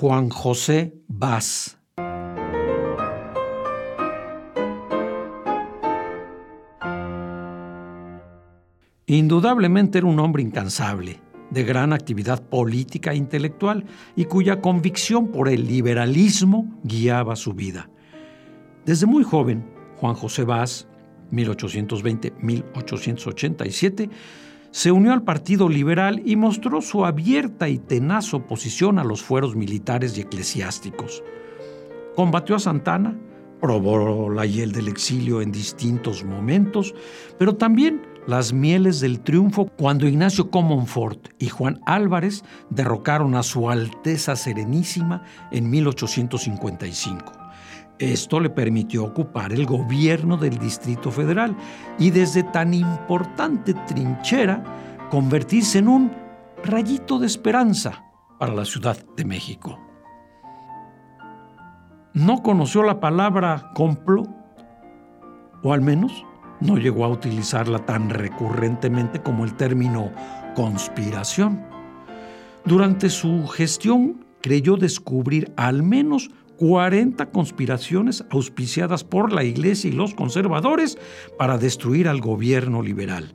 Juan José Vaz. Indudablemente era un hombre incansable, de gran actividad política e intelectual y cuya convicción por el liberalismo guiaba su vida. Desde muy joven, Juan José Vaz, 1820-1887, se unió al Partido Liberal y mostró su abierta y tenaz oposición a los fueros militares y eclesiásticos. Combatió a Santana, probó la hiel del exilio en distintos momentos, pero también las mieles del triunfo cuando Ignacio Comonfort y Juan Álvarez derrocaron a su Alteza Serenísima en 1855. Esto le permitió ocupar el gobierno del Distrito Federal y desde tan importante trinchera convertirse en un rayito de esperanza para la Ciudad de México. No conoció la palabra complot, o al menos no llegó a utilizarla tan recurrentemente como el término conspiración. Durante su gestión creyó descubrir al menos 40 conspiraciones auspiciadas por la Iglesia y los conservadores para destruir al gobierno liberal.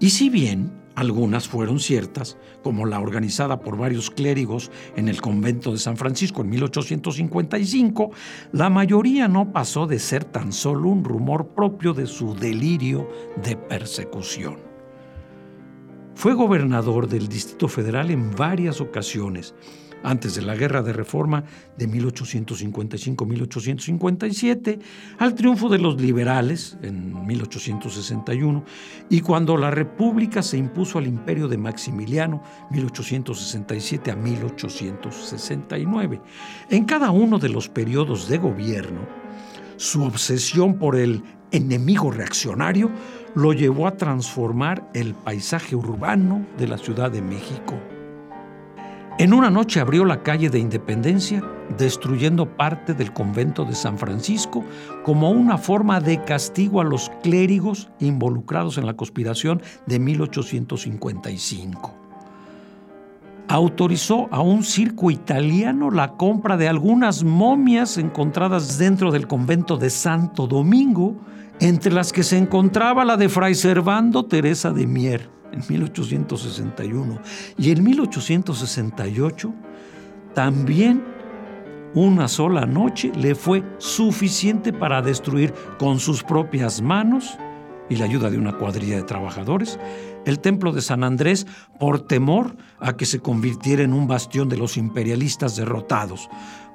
Y si bien algunas fueron ciertas, como la organizada por varios clérigos en el convento de San Francisco en 1855, la mayoría no pasó de ser tan solo un rumor propio de su delirio de persecución. Fue gobernador del Distrito Federal en varias ocasiones antes de la Guerra de Reforma de 1855-1857, al triunfo de los liberales en 1861 y cuando la República se impuso al imperio de Maximiliano 1867 a 1869. En cada uno de los periodos de gobierno, su obsesión por el enemigo reaccionario lo llevó a transformar el paisaje urbano de la Ciudad de México en una noche abrió la calle de Independencia, destruyendo parte del convento de San Francisco como una forma de castigo a los clérigos involucrados en la conspiración de 1855. Autorizó a un circo italiano la compra de algunas momias encontradas dentro del convento de Santo Domingo, entre las que se encontraba la de Fray Servando Teresa de Mier en 1861. Y en 1868 también una sola noche le fue suficiente para destruir con sus propias manos y la ayuda de una cuadrilla de trabajadores el templo de San Andrés por temor a que se convirtiera en un bastión de los imperialistas derrotados.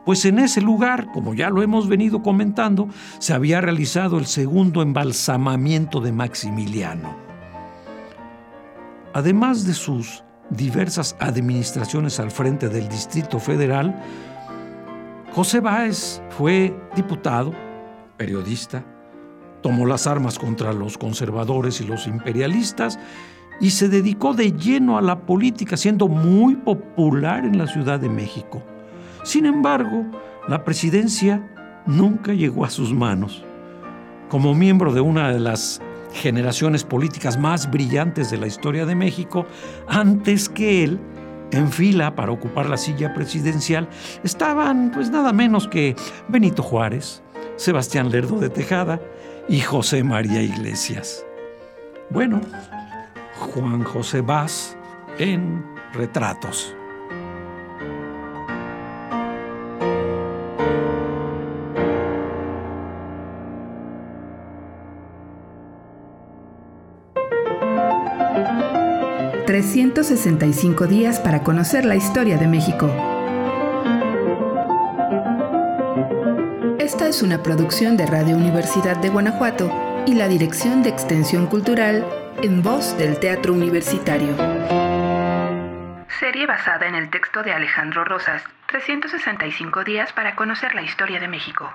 Pues en ese lugar, como ya lo hemos venido comentando, se había realizado el segundo embalsamamiento de Maximiliano. Además de sus diversas administraciones al frente del Distrito Federal, José Báez fue diputado, periodista, tomó las armas contra los conservadores y los imperialistas y se dedicó de lleno a la política, siendo muy popular en la Ciudad de México. Sin embargo, la presidencia nunca llegó a sus manos. Como miembro de una de las generaciones políticas más brillantes de la historia de México, antes que él, en fila para ocupar la silla presidencial, estaban pues nada menos que Benito Juárez, Sebastián Lerdo de Tejada y José María Iglesias. Bueno, Juan José Vaz en Retratos. 365 días para conocer la historia de México. Esta es una producción de Radio Universidad de Guanajuato y la Dirección de Extensión Cultural en voz del Teatro Universitario. Serie basada en el texto de Alejandro Rosas, 365 días para conocer la historia de México.